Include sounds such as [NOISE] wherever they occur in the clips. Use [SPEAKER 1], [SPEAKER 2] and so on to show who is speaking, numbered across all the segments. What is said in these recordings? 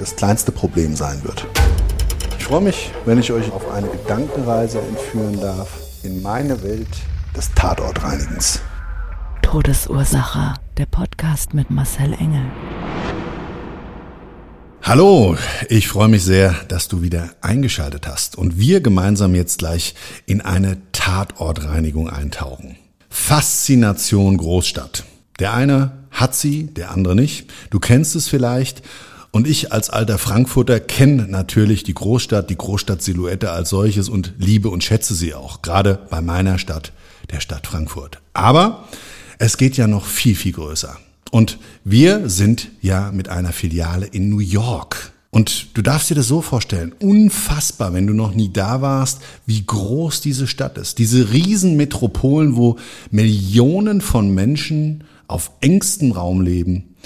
[SPEAKER 1] das kleinste Problem sein wird. Ich freue mich, wenn ich euch auf eine Gedankenreise entführen darf in meine Welt des Tatortreinigens.
[SPEAKER 2] Todesursache. Der Podcast mit Marcel Engel.
[SPEAKER 1] Hallo, ich freue mich sehr, dass du wieder eingeschaltet hast und wir gemeinsam jetzt gleich in eine Tatortreinigung eintauchen. Faszination Großstadt. Der eine hat sie, der andere nicht. Du kennst es vielleicht. Und ich als alter Frankfurter kenne natürlich die Großstadt, die Großstadtsilhouette als solches und liebe und schätze sie auch, gerade bei meiner Stadt, der Stadt Frankfurt. Aber es geht ja noch viel, viel größer. Und wir sind ja mit einer Filiale in New York. Und du darfst dir das so vorstellen, unfassbar, wenn du noch nie da warst, wie groß diese Stadt ist. Diese Riesenmetropolen, wo Millionen von Menschen auf engstem Raum leben.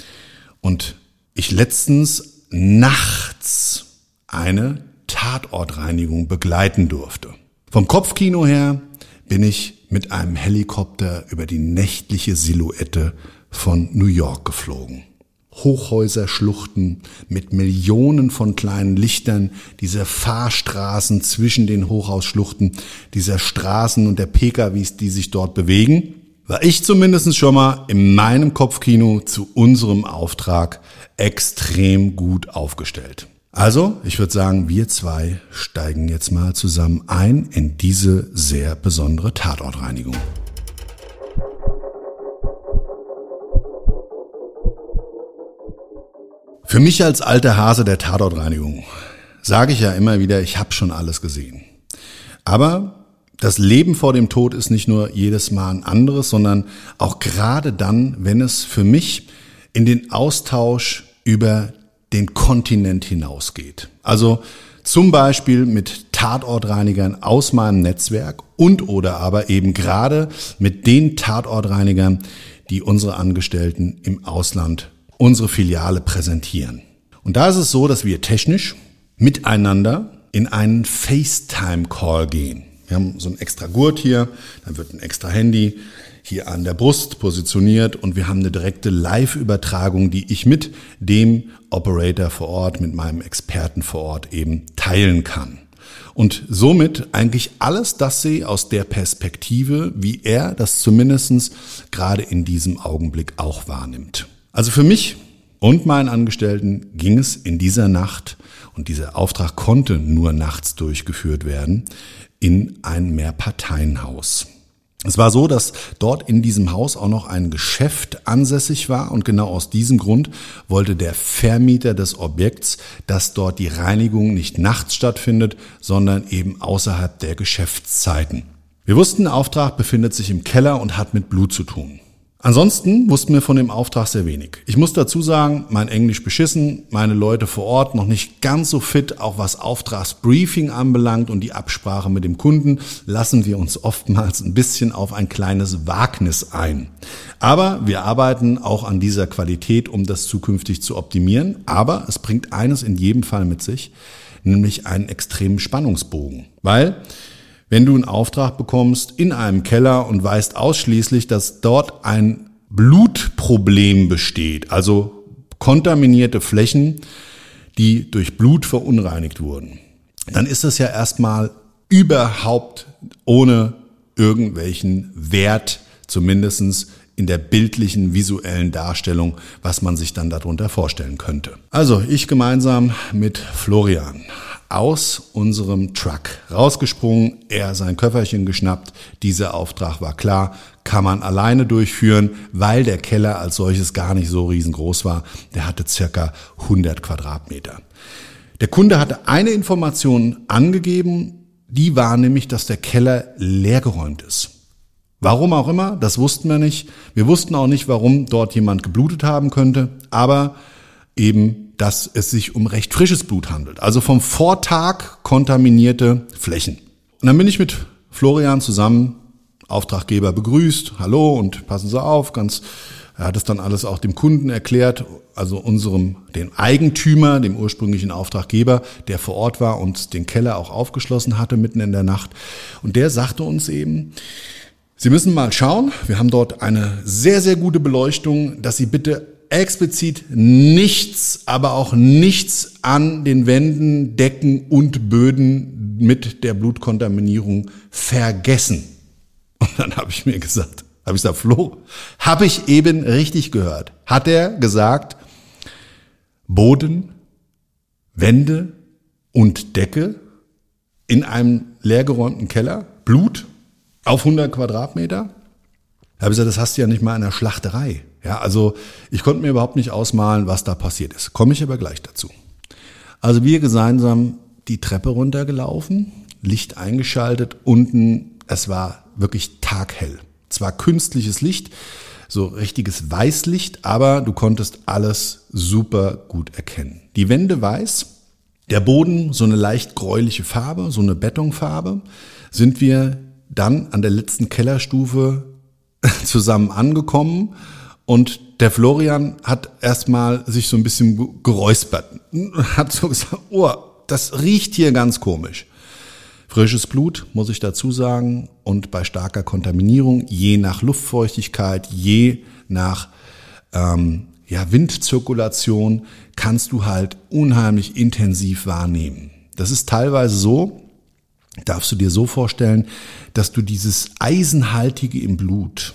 [SPEAKER 1] Und ich letztens nachts eine Tatortreinigung begleiten durfte. Vom Kopfkino her bin ich mit einem Helikopter über die nächtliche Silhouette von New York geflogen. Hochhäuser, Schluchten mit Millionen von kleinen Lichtern, diese Fahrstraßen zwischen den Hochhausschluchten, dieser Straßen und der PKWs, die sich dort bewegen, war ich zumindest schon mal in meinem Kopfkino zu unserem Auftrag extrem gut aufgestellt. Also, ich würde sagen, wir zwei steigen jetzt mal zusammen ein in diese sehr besondere Tatortreinigung. Für mich als alter Hase der Tatortreinigung sage ich ja immer wieder, ich habe schon alles gesehen. Aber das Leben vor dem Tod ist nicht nur jedes Mal ein anderes, sondern auch gerade dann, wenn es für mich in den Austausch über den Kontinent hinausgeht. Also zum Beispiel mit Tatortreinigern aus meinem Netzwerk und oder aber eben gerade mit den Tatortreinigern, die unsere Angestellten im Ausland unsere Filiale präsentieren. Und da ist es so, dass wir technisch miteinander in einen FaceTime-Call gehen. Wir haben so ein extra Gurt hier, dann wird ein extra Handy hier an der Brust positioniert und wir haben eine direkte Live-Übertragung, die ich mit dem Operator vor Ort, mit meinem Experten vor Ort eben teilen kann. Und somit eigentlich alles das sehe aus der Perspektive, wie er das zumindestens gerade in diesem Augenblick auch wahrnimmt. Also für mich und meinen Angestellten ging es in dieser Nacht, und dieser Auftrag konnte nur nachts durchgeführt werden, in ein Mehrparteienhaus. Es war so, dass dort in diesem Haus auch noch ein Geschäft ansässig war und genau aus diesem Grund wollte der Vermieter des Objekts, dass dort die Reinigung nicht nachts stattfindet, sondern eben außerhalb der Geschäftszeiten. Wir wussten, der Auftrag befindet sich im Keller und hat mit Blut zu tun. Ansonsten wussten wir von dem Auftrag sehr wenig. Ich muss dazu sagen, mein Englisch beschissen, meine Leute vor Ort noch nicht ganz so fit, auch was Auftragsbriefing anbelangt und die Absprache mit dem Kunden, lassen wir uns oftmals ein bisschen auf ein kleines Wagnis ein. Aber wir arbeiten auch an dieser Qualität, um das zukünftig zu optimieren. Aber es bringt eines in jedem Fall mit sich, nämlich einen extremen Spannungsbogen. Weil wenn du einen Auftrag bekommst in einem Keller und weißt ausschließlich, dass dort ein Blutproblem besteht, also kontaminierte Flächen, die durch Blut verunreinigt wurden, dann ist das ja erstmal überhaupt ohne irgendwelchen Wert, zumindestens in der bildlichen, visuellen Darstellung, was man sich dann darunter vorstellen könnte. Also ich gemeinsam mit Florian aus unserem Truck rausgesprungen, er sein Köfferchen geschnappt. Dieser Auftrag war klar, kann man alleine durchführen, weil der Keller als solches gar nicht so riesengroß war. Der hatte circa 100 Quadratmeter. Der Kunde hatte eine Information angegeben, die war nämlich, dass der Keller leergeräumt ist. Warum auch immer, das wussten wir nicht. Wir wussten auch nicht, warum dort jemand geblutet haben könnte, aber eben, dass es sich um recht frisches Blut handelt. Also vom Vortag kontaminierte Flächen. Und dann bin ich mit Florian zusammen, Auftraggeber begrüßt, hallo und passen Sie auf, ganz, er hat es dann alles auch dem Kunden erklärt, also unserem, dem Eigentümer, dem ursprünglichen Auftraggeber, der vor Ort war und den Keller auch aufgeschlossen hatte mitten in der Nacht. Und der sagte uns eben, Sie müssen mal schauen, wir haben dort eine sehr, sehr gute Beleuchtung, dass Sie bitte explizit nichts, aber auch nichts an den Wänden, Decken und Böden mit der Blutkontaminierung vergessen. Und dann habe ich mir gesagt, habe ich gesagt, Flo, habe ich eben richtig gehört. Hat er gesagt, Boden, Wände und Decke in einem leergeräumten Keller, Blut auf 100 Quadratmeter? Da habe ich gesagt, das hast du ja nicht mal in der Schlachterei. Ja, also ich konnte mir überhaupt nicht ausmalen, was da passiert ist. Komme ich aber gleich dazu. Also wir gemeinsam die Treppe runtergelaufen, Licht eingeschaltet, unten, es war wirklich taghell. Zwar künstliches Licht, so richtiges Weißlicht, aber du konntest alles super gut erkennen. Die Wände weiß, der Boden so eine leicht gräuliche Farbe, so eine Betonfarbe, sind wir dann an der letzten Kellerstufe [LAUGHS] zusammen angekommen und der Florian hat erstmal sich so ein bisschen geräuspert, hat so gesagt, oh, das riecht hier ganz komisch. Frisches Blut, muss ich dazu sagen, und bei starker Kontaminierung, je nach Luftfeuchtigkeit, je nach ähm, ja, Windzirkulation, kannst du halt unheimlich intensiv wahrnehmen. Das ist teilweise so, darfst du dir so vorstellen, dass du dieses Eisenhaltige im Blut,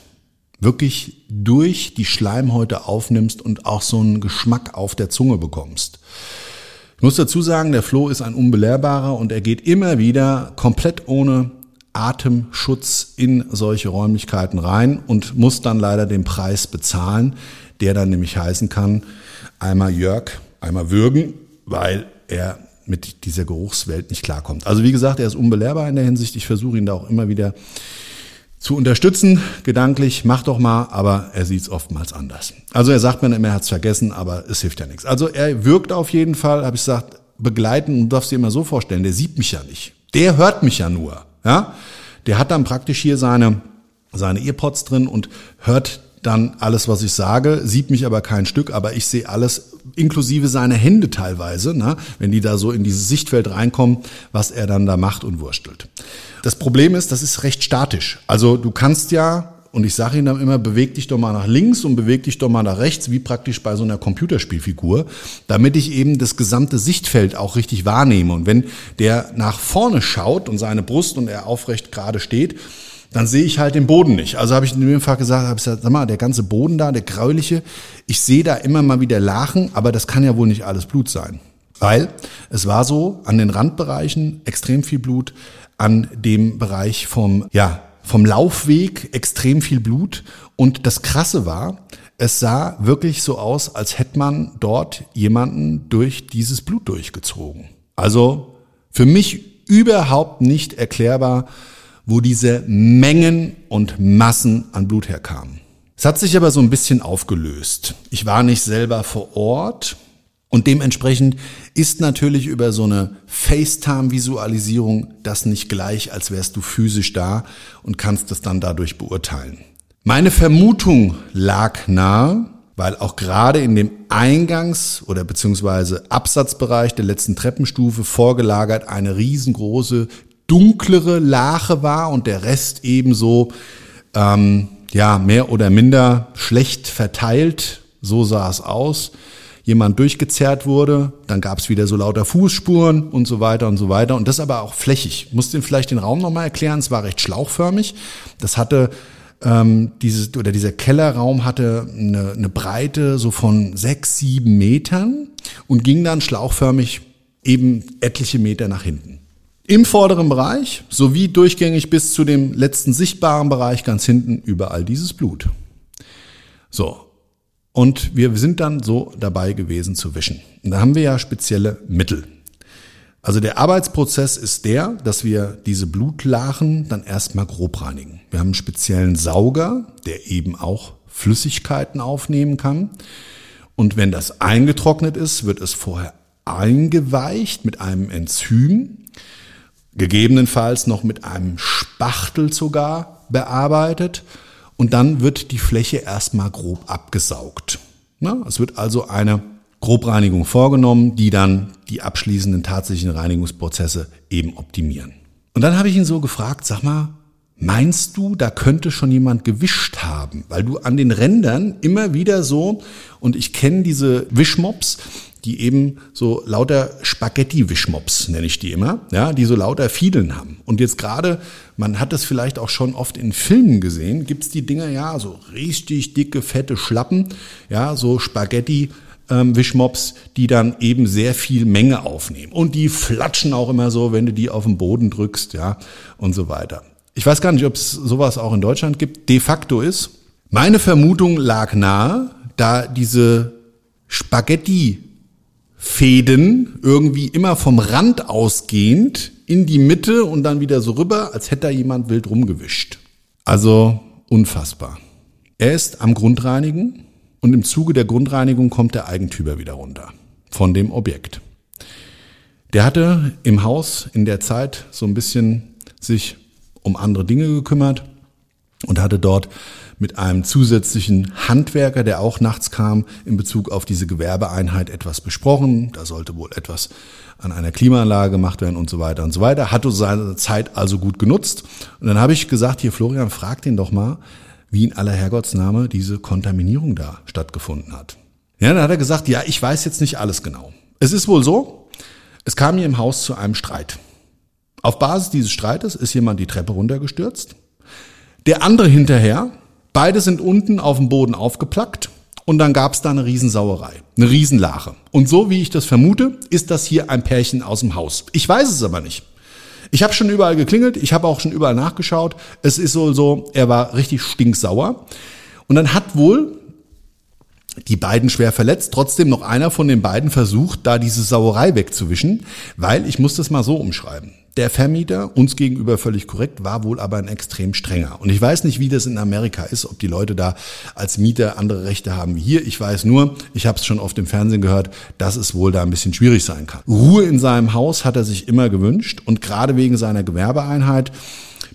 [SPEAKER 1] wirklich durch die Schleimhäute aufnimmst und auch so einen Geschmack auf der Zunge bekommst. Ich muss dazu sagen, der Flo ist ein unbelehrbarer und er geht immer wieder komplett ohne Atemschutz in solche Räumlichkeiten rein und muss dann leider den Preis bezahlen, der dann nämlich heißen kann, einmal Jörg, einmal würgen, weil er mit dieser Geruchswelt nicht klarkommt. Also wie gesagt, er ist unbelehrbar in der Hinsicht. Ich versuche ihn da auch immer wieder zu unterstützen, gedanklich, mach doch mal, aber er sieht es oftmals anders. Also er sagt mir immer, er hat es vergessen, aber es hilft ja nichts. Also er wirkt auf jeden Fall, habe ich gesagt, begleiten und darfst dir immer so vorstellen, der sieht mich ja nicht. Der hört mich ja nur. Ja? Der hat dann praktisch hier seine, seine Earpods drin und hört dann alles, was ich sage, sieht mich aber kein Stück, aber ich sehe alles, inklusive seine Hände teilweise, ne, wenn die da so in dieses Sichtfeld reinkommen, was er dann da macht und wurstelt. Das Problem ist, das ist recht statisch. Also du kannst ja, und ich sage Ihnen dann immer, beweg dich doch mal nach links und beweg dich doch mal nach rechts, wie praktisch bei so einer Computerspielfigur, damit ich eben das gesamte Sichtfeld auch richtig wahrnehme. Und wenn der nach vorne schaut und seine Brust und er aufrecht gerade steht, dann sehe ich halt den Boden nicht. Also habe ich in dem Fall gesagt, habe gesagt, sag mal, der ganze Boden da, der gräuliche, ich sehe da immer mal wieder Lachen, aber das kann ja wohl nicht alles Blut sein. Weil es war so, an den Randbereichen extrem viel Blut, an dem Bereich vom, ja, vom Laufweg extrem viel Blut. Und das Krasse war, es sah wirklich so aus, als hätte man dort jemanden durch dieses Blut durchgezogen. Also für mich überhaupt nicht erklärbar, wo diese Mengen und Massen an Blut herkamen. Es hat sich aber so ein bisschen aufgelöst. Ich war nicht selber vor Ort und dementsprechend ist natürlich über so eine FaceTime-Visualisierung das nicht gleich, als wärst du physisch da und kannst es dann dadurch beurteilen. Meine Vermutung lag nahe, weil auch gerade in dem Eingangs- oder beziehungsweise Absatzbereich der letzten Treppenstufe vorgelagert eine riesengroße dunklere Lache war und der Rest ebenso ähm, ja mehr oder minder schlecht verteilt. So sah es aus. Jemand durchgezerrt wurde, dann gab es wieder so lauter Fußspuren und so weiter und so weiter. Und das aber auch flächig. Ich muss den vielleicht den Raum nochmal erklären. Es war recht schlauchförmig. Das hatte ähm, dieses oder dieser Kellerraum hatte eine, eine Breite so von sechs, sieben Metern und ging dann schlauchförmig eben etliche Meter nach hinten. Im vorderen Bereich sowie durchgängig bis zu dem letzten sichtbaren Bereich ganz hinten überall dieses Blut. So. Und wir sind dann so dabei gewesen zu wischen. Und da haben wir ja spezielle Mittel. Also der Arbeitsprozess ist der, dass wir diese Blutlachen dann erstmal grob reinigen. Wir haben einen speziellen Sauger, der eben auch Flüssigkeiten aufnehmen kann. Und wenn das eingetrocknet ist, wird es vorher eingeweicht mit einem Enzym, gegebenenfalls noch mit einem Spachtel sogar bearbeitet und dann wird die Fläche erstmal grob abgesaugt. es wird also eine Grobreinigung vorgenommen, die dann die abschließenden tatsächlichen Reinigungsprozesse eben optimieren. Und dann habe ich ihn so gefragt, sag mal, Meinst du, da könnte schon jemand gewischt haben? Weil du an den Rändern immer wieder so, und ich kenne diese Wischmops, die eben so lauter Spaghetti-Wischmops, nenne ich die immer, ja, die so lauter Fiedeln haben. Und jetzt gerade, man hat das vielleicht auch schon oft in Filmen gesehen, gibt's die Dinger ja, so richtig dicke, fette Schlappen, ja, so Spaghetti, ähm, Wischmops, die dann eben sehr viel Menge aufnehmen. Und die flatschen auch immer so, wenn du die auf den Boden drückst, ja, und so weiter ich weiß gar nicht, ob es sowas auch in Deutschland gibt, de facto ist. Meine Vermutung lag nahe, da diese Spaghetti-Fäden irgendwie immer vom Rand ausgehend in die Mitte und dann wieder so rüber, als hätte da jemand wild rumgewischt. Also unfassbar. Er ist am Grundreinigen und im Zuge der Grundreinigung kommt der Eigentümer wieder runter von dem Objekt. Der hatte im Haus in der Zeit so ein bisschen sich um andere Dinge gekümmert und hatte dort mit einem zusätzlichen Handwerker, der auch nachts kam, in Bezug auf diese Gewerbeeinheit etwas besprochen. Da sollte wohl etwas an einer Klimaanlage gemacht werden und so weiter und so weiter. Hatte seine Zeit also gut genutzt. Und dann habe ich gesagt, hier Florian, frag den doch mal, wie in aller Herrgottsname diese Kontaminierung da stattgefunden hat. Ja, dann hat er gesagt, ja, ich weiß jetzt nicht alles genau. Es ist wohl so, es kam hier im Haus zu einem Streit. Auf Basis dieses Streites ist jemand die Treppe runtergestürzt. Der andere hinterher. Beide sind unten auf dem Boden aufgeplackt. Und dann gab es da eine Riesensauerei, eine Riesenlache. Und so wie ich das vermute, ist das hier ein Pärchen aus dem Haus. Ich weiß es aber nicht. Ich habe schon überall geklingelt, ich habe auch schon überall nachgeschaut. Es ist wohl so, er war richtig stinksauer. Und dann hat wohl die beiden schwer verletzt, trotzdem noch einer von den beiden versucht, da diese Sauerei wegzuwischen, weil ich muss das mal so umschreiben. Der Vermieter, uns gegenüber völlig korrekt, war wohl aber ein extrem strenger. Und ich weiß nicht, wie das in Amerika ist, ob die Leute da als Mieter andere Rechte haben wie hier. Ich weiß nur, ich habe es schon oft im Fernsehen gehört, dass es wohl da ein bisschen schwierig sein kann. Ruhe in seinem Haus hat er sich immer gewünscht und gerade wegen seiner Gewerbeeinheit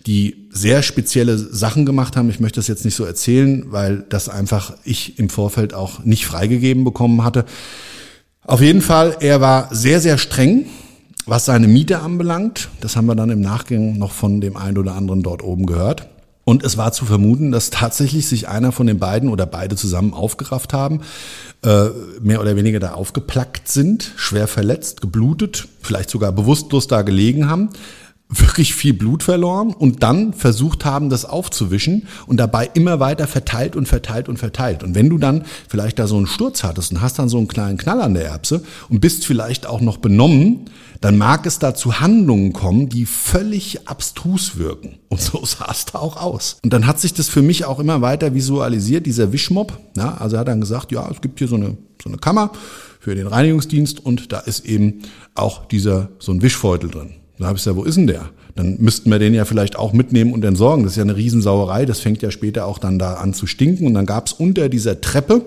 [SPEAKER 1] die sehr spezielle Sachen gemacht haben. Ich möchte das jetzt nicht so erzählen, weil das einfach ich im Vorfeld auch nicht freigegeben bekommen hatte. Auf jeden Fall, er war sehr, sehr streng was seine Miete anbelangt, das haben wir dann im Nachgang noch von dem einen oder anderen dort oben gehört. Und es war zu vermuten, dass tatsächlich sich einer von den beiden oder beide zusammen aufgerafft haben, äh, mehr oder weniger da aufgeplackt sind, schwer verletzt, geblutet, vielleicht sogar bewusstlos da gelegen haben, wirklich viel Blut verloren und dann versucht haben, das aufzuwischen und dabei immer weiter verteilt und verteilt und verteilt. Und wenn du dann vielleicht da so einen Sturz hattest und hast dann so einen kleinen Knall an der Erbse und bist vielleicht auch noch benommen, dann mag es da zu Handlungen kommen, die völlig abstrus wirken. Und so [LAUGHS] sah es da auch aus. Und dann hat sich das für mich auch immer weiter visualisiert, dieser Wischmob. Ja, also er hat dann gesagt, ja, es gibt hier so eine, so eine Kammer für den Reinigungsdienst und da ist eben auch dieser, so ein Wischbeutel drin. Da habe ich gesagt, wo ist denn der? Dann müssten wir den ja vielleicht auch mitnehmen und entsorgen. Das ist ja eine Riesensauerei. Das fängt ja später auch dann da an zu stinken. Und dann gab es unter dieser Treppe,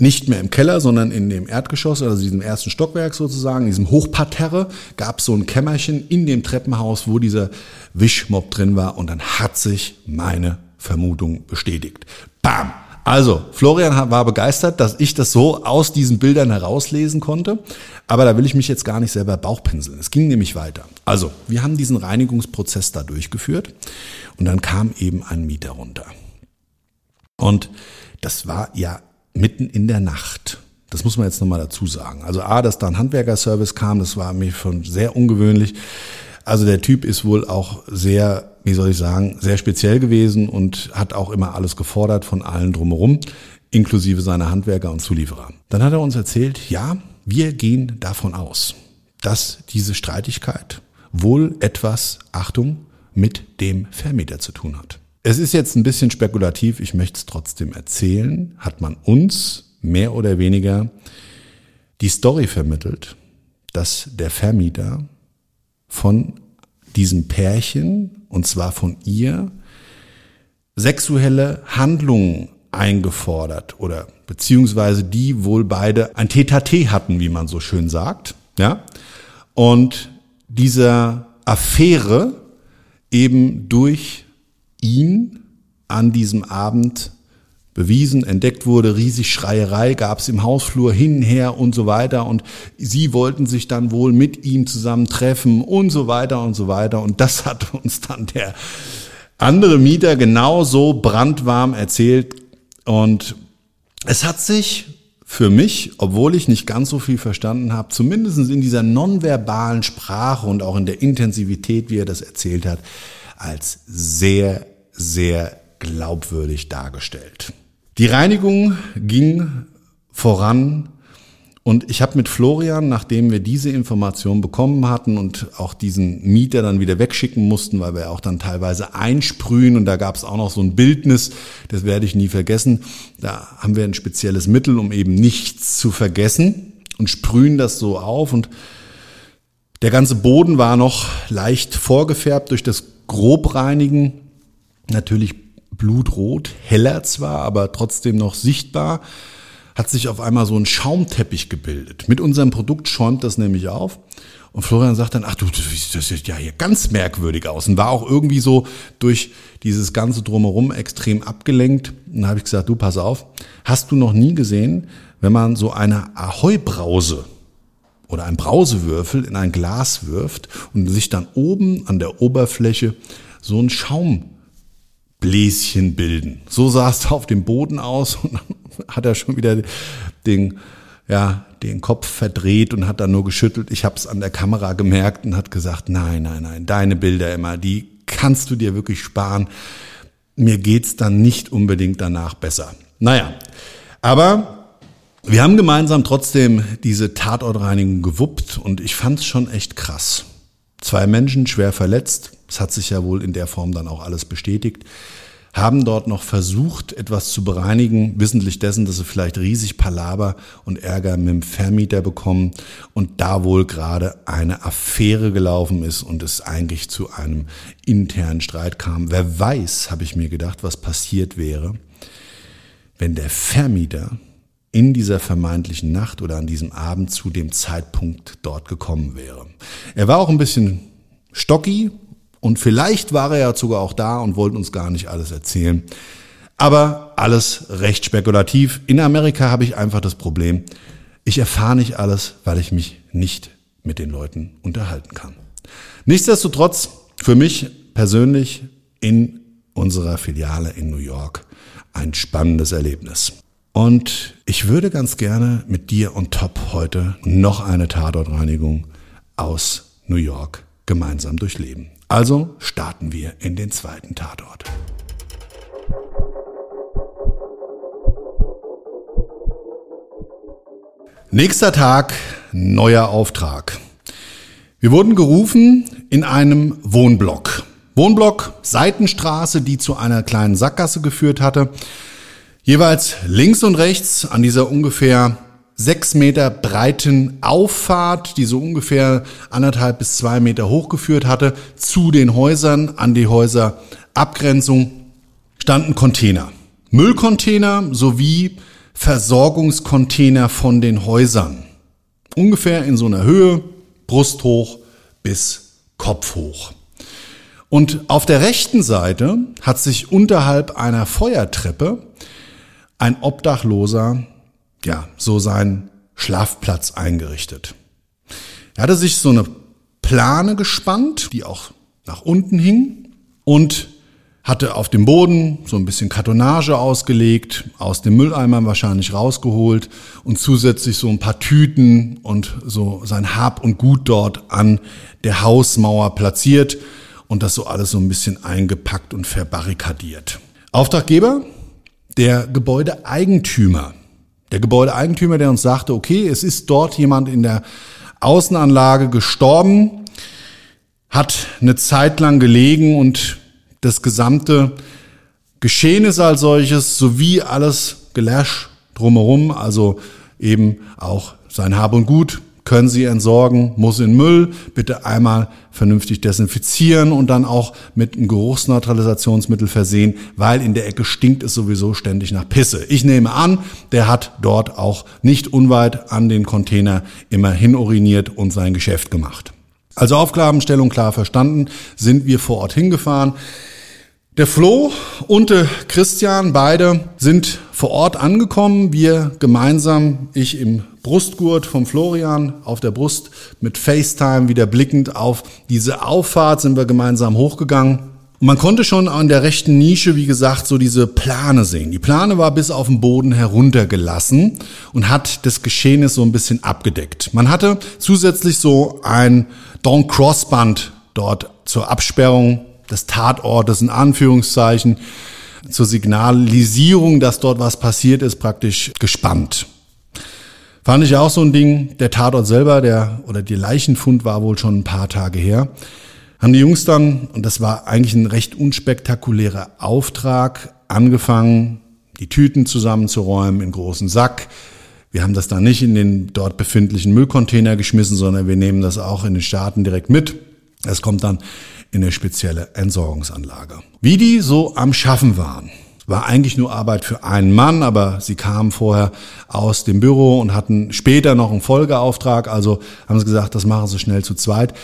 [SPEAKER 1] nicht mehr im Keller, sondern in dem Erdgeschoss, also diesem ersten Stockwerk sozusagen, diesem Hochparterre, gab es so ein Kämmerchen in dem Treppenhaus, wo dieser Wischmob drin war. Und dann hat sich meine Vermutung bestätigt. Bam! Also, Florian war begeistert, dass ich das so aus diesen Bildern herauslesen konnte. Aber da will ich mich jetzt gar nicht selber Bauchpinseln. Es ging nämlich weiter. Also, wir haben diesen Reinigungsprozess da durchgeführt und dann kam eben ein Mieter runter. Und das war ja mitten in der Nacht. Das muss man jetzt nochmal dazu sagen. Also A, dass da ein Handwerkerservice kam, das war mir schon sehr ungewöhnlich. Also der Typ ist wohl auch sehr, wie soll ich sagen, sehr speziell gewesen und hat auch immer alles gefordert von allen drumherum, inklusive seiner Handwerker und Zulieferer. Dann hat er uns erzählt, ja, wir gehen davon aus, dass diese Streitigkeit wohl etwas, Achtung, mit dem Vermieter zu tun hat. Es ist jetzt ein bisschen spekulativ, ich möchte es trotzdem erzählen, hat man uns mehr oder weniger die Story vermittelt, dass der Vermieter von diesem Pärchen, und zwar von ihr, sexuelle Handlungen eingefordert oder beziehungsweise die wohl beide ein Tete hatten, wie man so schön sagt, ja. Und dieser Affäre eben durch ihn an diesem Abend bewiesen, entdeckt wurde, riesig Schreierei gab es im Hausflur hin, her und so weiter. Und sie wollten sich dann wohl mit ihm zusammen treffen und so weiter und so weiter. Und das hat uns dann der andere Mieter genauso brandwarm erzählt. Und es hat sich für mich, obwohl ich nicht ganz so viel verstanden habe, zumindest in dieser nonverbalen Sprache und auch in der Intensivität, wie er das erzählt hat, als sehr, sehr glaubwürdig dargestellt. Die Reinigung ging voran und ich habe mit Florian, nachdem wir diese Information bekommen hatten und auch diesen Mieter dann wieder wegschicken mussten, weil wir auch dann teilweise einsprühen und da gab es auch noch so ein Bildnis, das werde ich nie vergessen. Da haben wir ein spezielles Mittel, um eben nichts zu vergessen und sprühen das so auf und der ganze Boden war noch leicht vorgefärbt durch das Grobreinigen. Natürlich blutrot, heller zwar, aber trotzdem noch sichtbar, hat sich auf einmal so ein Schaumteppich gebildet. Mit unserem Produkt schäumt das nämlich auf. Und Florian sagt dann, ach du, das sieht ja hier ganz merkwürdig aus. Und war auch irgendwie so durch dieses ganze Drumherum extrem abgelenkt. Und habe ich gesagt, du, pass auf, hast du noch nie gesehen, wenn man so eine Ahoi-Brause oder ein Brausewürfel in ein Glas wirft und sich dann oben an der Oberfläche so ein Schaum Bläschen bilden. So sah es [LAUGHS] auf dem Boden aus und dann [LAUGHS] hat er schon wieder den, ja, den Kopf verdreht und hat dann nur geschüttelt. Ich habe es an der Kamera gemerkt und hat gesagt, nein, nein, nein, deine Bilder immer, die kannst du dir wirklich sparen. Mir geht's dann nicht unbedingt danach besser. Naja, aber wir haben gemeinsam trotzdem diese Tatortreinigung gewuppt und ich fand's schon echt krass. Zwei Menschen schwer verletzt, es hat sich ja wohl in der Form dann auch alles bestätigt, haben dort noch versucht, etwas zu bereinigen, wissentlich dessen, dass sie vielleicht riesig Palaber und Ärger mit dem Vermieter bekommen und da wohl gerade eine Affäre gelaufen ist und es eigentlich zu einem internen Streit kam. Wer weiß, habe ich mir gedacht, was passiert wäre, wenn der Vermieter in dieser vermeintlichen Nacht oder an diesem Abend zu dem Zeitpunkt dort gekommen wäre. Er war auch ein bisschen stocky und vielleicht war er ja sogar auch da und wollte uns gar nicht alles erzählen. Aber alles recht spekulativ. In Amerika habe ich einfach das Problem, ich erfahre nicht alles, weil ich mich nicht mit den Leuten unterhalten kann. Nichtsdestotrotz, für mich persönlich in unserer Filiale in New York ein spannendes Erlebnis. Und ich würde ganz gerne mit dir on top heute noch eine Tatortreinigung aus New York gemeinsam durchleben. Also starten wir in den zweiten Tatort. Nächster Tag, neuer Auftrag. Wir wurden gerufen in einem Wohnblock. Wohnblock, Seitenstraße, die zu einer kleinen Sackgasse geführt hatte. Jeweils links und rechts an dieser ungefähr sechs Meter breiten Auffahrt, die so ungefähr anderthalb bis zwei Meter hochgeführt hatte, zu den Häusern, an die Häuserabgrenzung, standen Container. Müllcontainer sowie Versorgungscontainer von den Häusern. Ungefähr in so einer Höhe, brusthoch bis kopfhoch. Und auf der rechten Seite hat sich unterhalb einer Feuertreppe ein Obdachloser, ja, so seinen Schlafplatz eingerichtet. Er hatte sich so eine Plane gespannt, die auch nach unten hing und hatte auf dem Boden so ein bisschen Kartonage ausgelegt, aus dem Mülleimer wahrscheinlich rausgeholt und zusätzlich so ein paar Tüten und so sein Hab und Gut dort an der Hausmauer platziert und das so alles so ein bisschen eingepackt und verbarrikadiert. Auftraggeber der Gebäudeeigentümer. Der Gebäudeeigentümer, der uns sagte, okay, es ist dort jemand in der Außenanlage gestorben, hat eine Zeit lang gelegen und das gesamte Geschehen als solches sowie alles Gelärsch drumherum, also eben auch sein Hab und Gut, können Sie entsorgen, muss in Müll, bitte einmal vernünftig desinfizieren und dann auch mit einem Geruchsneutralisationsmittel versehen, weil in der Ecke stinkt es sowieso ständig nach Pisse. Ich nehme an, der hat dort auch nicht unweit an den Container immer hin uriniert und sein Geschäft gemacht. Also Aufgabenstellung klar verstanden, sind wir vor Ort hingefahren. Der Flo und der Christian, beide sind vor Ort angekommen. Wir gemeinsam, ich im Brustgurt vom Florian auf der Brust mit FaceTime wieder blickend auf diese Auffahrt sind wir gemeinsam hochgegangen. Man konnte schon an der rechten Nische, wie gesagt, so diese Plane sehen. Die Plane war bis auf den Boden heruntergelassen und hat das Geschehnis so ein bisschen abgedeckt. Man hatte zusätzlich so ein Don Cross Band dort zur Absperrung des Tatortes in Anführungszeichen zur Signalisierung, dass dort was passiert ist, praktisch gespannt. Fand ich auch so ein Ding. Der Tatort selber, der oder die Leichenfund war wohl schon ein paar Tage her. Haben die Jungs dann, und das war eigentlich ein recht unspektakulärer Auftrag, angefangen, die Tüten zusammenzuräumen in großen Sack. Wir haben das dann nicht in den dort befindlichen Müllcontainer geschmissen, sondern wir nehmen das auch in den Staaten direkt mit. Es kommt dann in eine spezielle Entsorgungsanlage. Wie die so am Schaffen waren, war eigentlich nur Arbeit für einen Mann, aber sie kamen vorher aus dem Büro und hatten später noch einen Folgeauftrag, also haben sie gesagt, das machen sie schnell zu zweit.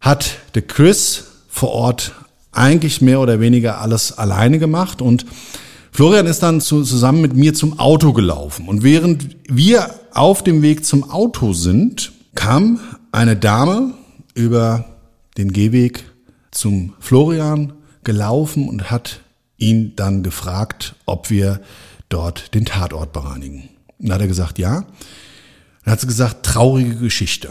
[SPEAKER 1] Hat der Chris vor Ort eigentlich mehr oder weniger alles alleine gemacht? Und Florian ist dann zu, zusammen mit mir zum Auto gelaufen. Und während wir auf dem Weg zum Auto sind, kam eine Dame über den Gehweg zum Florian gelaufen und hat ihn dann gefragt, ob wir dort den Tatort bereinigen. Dann hat er gesagt, ja. Dann hat sie gesagt, traurige Geschichte.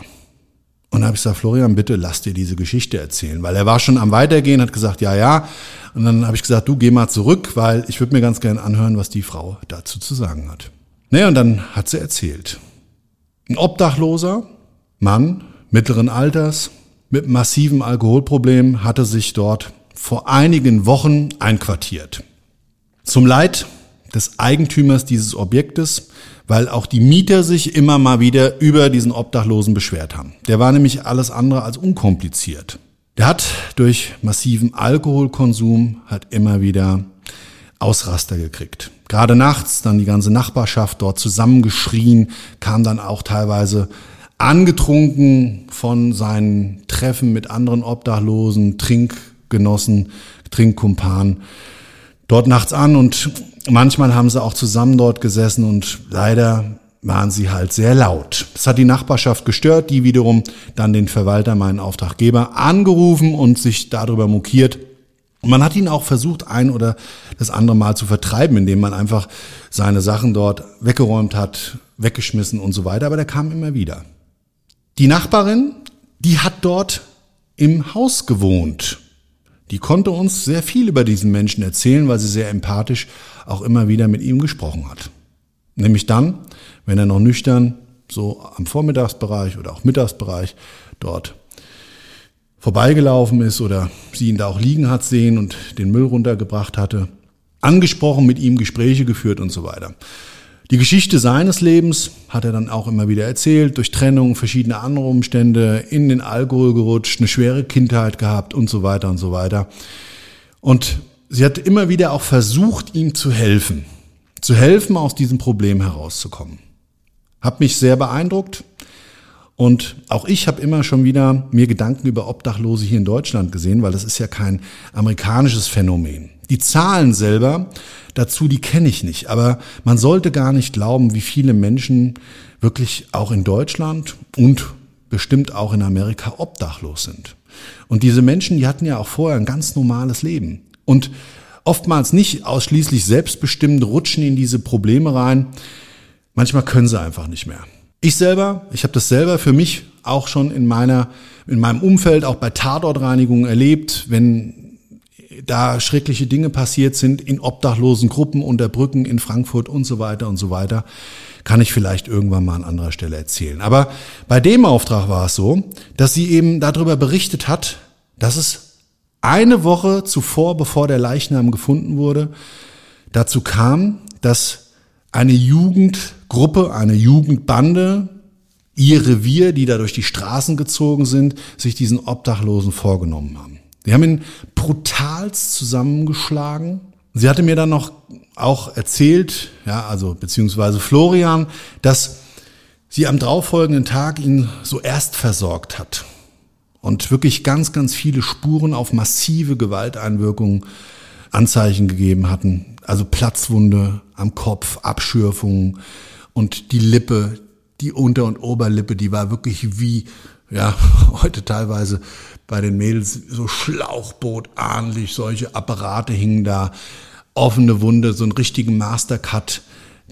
[SPEAKER 1] Und dann habe ich gesagt, Florian, bitte lass dir diese Geschichte erzählen, weil er war schon am Weitergehen, hat gesagt, ja, ja. Und dann habe ich gesagt, du geh mal zurück, weil ich würde mir ganz gerne anhören, was die Frau dazu zu sagen hat. Naja, und dann hat sie erzählt. Ein Obdachloser, Mann, mittleren Alters, mit massivem Alkoholproblem hatte sich dort vor einigen Wochen einquartiert. Zum Leid des Eigentümers dieses Objektes, weil auch die Mieter sich immer mal wieder über diesen Obdachlosen beschwert haben. Der war nämlich alles andere als unkompliziert. Der hat durch massiven Alkoholkonsum hat immer wieder Ausraster gekriegt. Gerade nachts dann die ganze Nachbarschaft dort zusammengeschrien, kam dann auch teilweise angetrunken von seinen Treffen mit anderen Obdachlosen, Trinkgenossen, Trinkkumpanen dort nachts an und manchmal haben sie auch zusammen dort gesessen und leider waren sie halt sehr laut. Das hat die Nachbarschaft gestört, die wiederum dann den Verwalter, meinen Auftraggeber, angerufen und sich darüber mokiert. Man hat ihn auch versucht, ein oder das andere Mal zu vertreiben, indem man einfach seine Sachen dort weggeräumt hat, weggeschmissen und so weiter, aber der kam immer wieder. Die Nachbarin, die hat dort im Haus gewohnt. Die konnte uns sehr viel über diesen Menschen erzählen, weil sie sehr empathisch auch immer wieder mit ihm gesprochen hat. Nämlich dann, wenn er noch nüchtern so am Vormittagsbereich oder auch Mittagsbereich dort vorbeigelaufen ist oder sie ihn da auch liegen hat sehen und den Müll runtergebracht hatte, angesprochen, mit ihm Gespräche geführt und so weiter. Die Geschichte seines Lebens hat er dann auch immer wieder erzählt, durch Trennung, verschiedene andere Umstände, in den Alkohol gerutscht, eine schwere Kindheit gehabt und so weiter und so weiter. Und sie hat immer wieder auch versucht, ihm zu helfen, zu helfen, aus diesem Problem herauszukommen. Hat mich sehr beeindruckt und auch ich habe immer schon wieder mir Gedanken über Obdachlose hier in Deutschland gesehen, weil das ist ja kein amerikanisches Phänomen. Die Zahlen selber dazu, die kenne ich nicht. Aber man sollte gar nicht glauben, wie viele Menschen wirklich auch in Deutschland und bestimmt auch in Amerika obdachlos sind. Und diese Menschen, die hatten ja auch vorher ein ganz normales Leben. Und oftmals nicht ausschließlich selbstbestimmt rutschen in diese Probleme rein. Manchmal können sie einfach nicht mehr. Ich selber, ich habe das selber für mich auch schon in meiner in meinem Umfeld auch bei Tatortreinigungen erlebt, wenn da schreckliche Dinge passiert sind in obdachlosen Gruppen unter Brücken in Frankfurt und so weiter und so weiter, kann ich vielleicht irgendwann mal an anderer Stelle erzählen. Aber bei dem Auftrag war es so, dass sie eben darüber berichtet hat, dass es eine Woche zuvor, bevor der Leichnam gefunden wurde, dazu kam, dass eine Jugendgruppe, eine Jugendbande, ihr Revier, die da durch die Straßen gezogen sind, sich diesen Obdachlosen vorgenommen haben. Die haben ihn brutalst zusammengeschlagen. Sie hatte mir dann noch auch erzählt, ja, also beziehungsweise Florian, dass sie am darauffolgenden Tag ihn so erst versorgt hat und wirklich ganz, ganz viele Spuren auf massive Gewalteinwirkungen Anzeichen gegeben hatten. Also Platzwunde am Kopf, Abschürfungen und die Lippe, die Unter- und Oberlippe, die war wirklich wie, ja, [LAUGHS] heute teilweise bei den Mädels so Schlauchboot ahnlich, solche Apparate hingen da, offene Wunde, so einen richtigen Mastercut,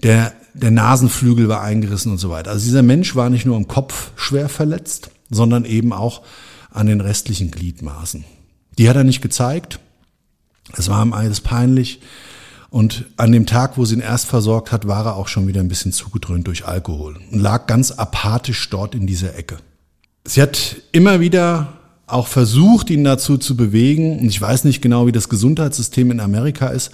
[SPEAKER 1] der, der Nasenflügel war eingerissen und so weiter. Also dieser Mensch war nicht nur im Kopf schwer verletzt, sondern eben auch an den restlichen Gliedmaßen. Die hat er nicht gezeigt. Es war ihm alles peinlich. Und an dem Tag, wo sie ihn erst versorgt hat, war er auch schon wieder ein bisschen zugedröhnt durch Alkohol und lag ganz apathisch dort in dieser Ecke. Sie hat immer wieder auch versucht, ihn dazu zu bewegen. Und ich weiß nicht genau, wie das Gesundheitssystem in Amerika ist.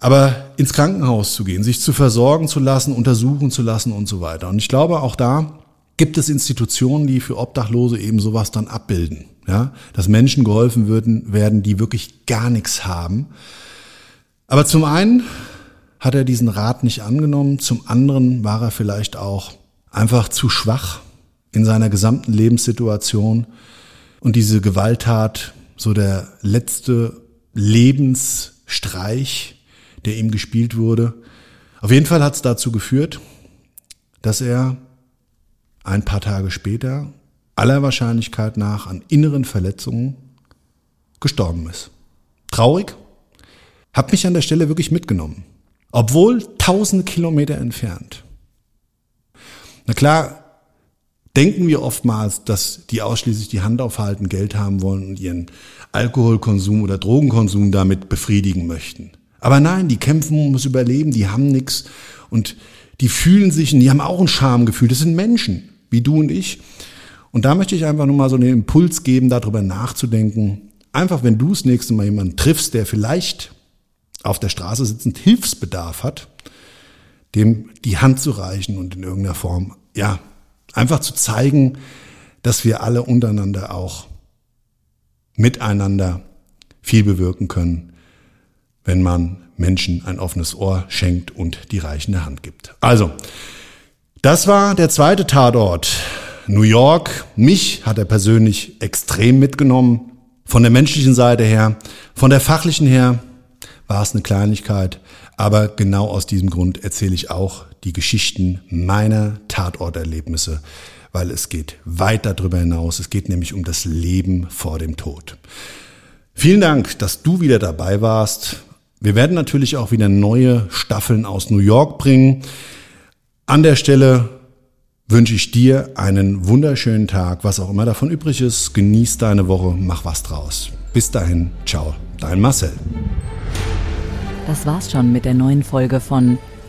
[SPEAKER 1] Aber ins Krankenhaus zu gehen, sich zu versorgen zu lassen, untersuchen zu lassen und so weiter. Und ich glaube, auch da gibt es Institutionen, die für Obdachlose eben sowas dann abbilden. Ja, dass Menschen geholfen würden, werden, die wirklich gar nichts haben. Aber zum einen hat er diesen Rat nicht angenommen, zum anderen war er vielleicht auch einfach zu schwach in seiner gesamten Lebenssituation, und diese Gewalttat, so der letzte Lebensstreich, der ihm gespielt wurde. Auf jeden Fall hat es dazu geführt, dass er ein paar Tage später aller Wahrscheinlichkeit nach an inneren Verletzungen gestorben ist. Traurig, hab mich an der Stelle wirklich mitgenommen, obwohl tausend Kilometer entfernt. Na klar, denken wir oftmals, dass die ausschließlich die Hand aufhalten, Geld haben wollen und ihren Alkoholkonsum oder Drogenkonsum damit befriedigen möchten. Aber nein, die kämpfen ums Überleben, die haben nichts und die fühlen sich und die haben auch ein Schamgefühl. Das sind Menschen, wie du und ich. Und da möchte ich einfach nur mal so einen Impuls geben, darüber nachzudenken. Einfach, wenn du das nächste Mal jemanden triffst, der vielleicht auf der Straße sitzend Hilfsbedarf hat, dem die Hand zu reichen und in irgendeiner Form, ja, Einfach zu zeigen, dass wir alle untereinander auch miteinander viel bewirken können, wenn man Menschen ein offenes Ohr schenkt und die reichende Hand gibt. Also, das war der zweite Tatort. New York. Mich hat er persönlich extrem mitgenommen. Von der menschlichen Seite her, von der fachlichen her war es eine Kleinigkeit. Aber genau aus diesem Grund erzähle ich auch die Geschichten meiner Tatorterlebnisse, weil es geht weit darüber hinaus. Es geht nämlich um das Leben vor dem Tod. Vielen Dank, dass du wieder dabei warst. Wir werden natürlich auch wieder neue Staffeln aus New York bringen. An der Stelle wünsche ich dir einen wunderschönen Tag, was auch immer davon übrig ist. Genieß deine Woche, mach was draus. Bis dahin, ciao, dein Marcel.
[SPEAKER 2] Das war's schon mit der neuen Folge von